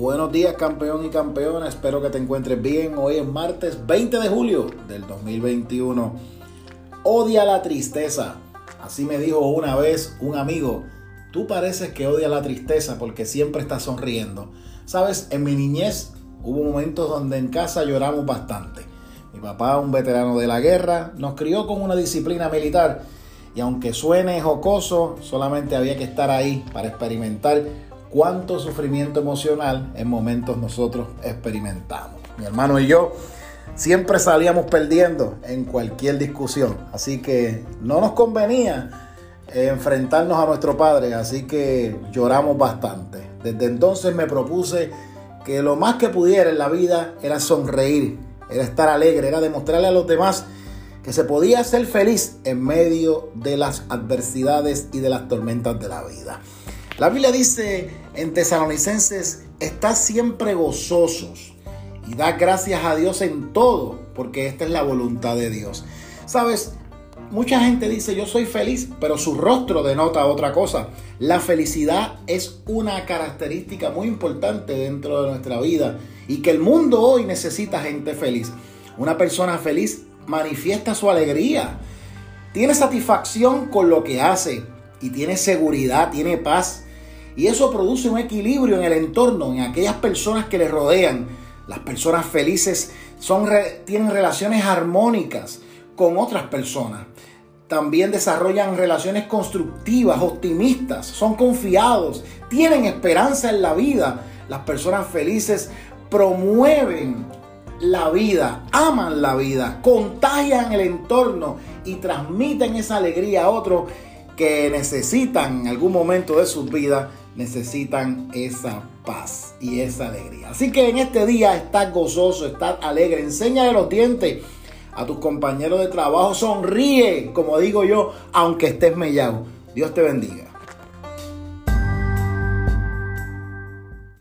Buenos días campeón y campeona, espero que te encuentres bien. Hoy es martes 20 de julio del 2021. Odia la tristeza. Así me dijo una vez un amigo, tú pareces que odias la tristeza porque siempre estás sonriendo. Sabes, en mi niñez hubo momentos donde en casa lloramos bastante. Mi papá, un veterano de la guerra, nos crió con una disciplina militar y aunque suene jocoso, solamente había que estar ahí para experimentar cuánto sufrimiento emocional en momentos nosotros experimentamos. Mi hermano y yo siempre salíamos perdiendo en cualquier discusión, así que no nos convenía enfrentarnos a nuestro padre, así que lloramos bastante. Desde entonces me propuse que lo más que pudiera en la vida era sonreír, era estar alegre, era demostrarle a los demás que se podía ser feliz en medio de las adversidades y de las tormentas de la vida. La Biblia dice en Tesalonicenses, está siempre gozosos y da gracias a Dios en todo, porque esta es la voluntad de Dios. Sabes, mucha gente dice yo soy feliz, pero su rostro denota otra cosa. La felicidad es una característica muy importante dentro de nuestra vida y que el mundo hoy necesita gente feliz. Una persona feliz manifiesta su alegría, tiene satisfacción con lo que hace y tiene seguridad, tiene paz. Y eso produce un equilibrio en el entorno, en aquellas personas que le rodean. Las personas felices son, tienen relaciones armónicas con otras personas. También desarrollan relaciones constructivas, optimistas, son confiados, tienen esperanza en la vida. Las personas felices promueven la vida, aman la vida, contagian el entorno y transmiten esa alegría a otros que necesitan en algún momento de sus vidas necesitan esa paz y esa alegría. Así que en este día estás gozoso, estás alegre, enseña de los dientes a tus compañeros de trabajo, sonríe, como digo yo, aunque estés mellado. Dios te bendiga.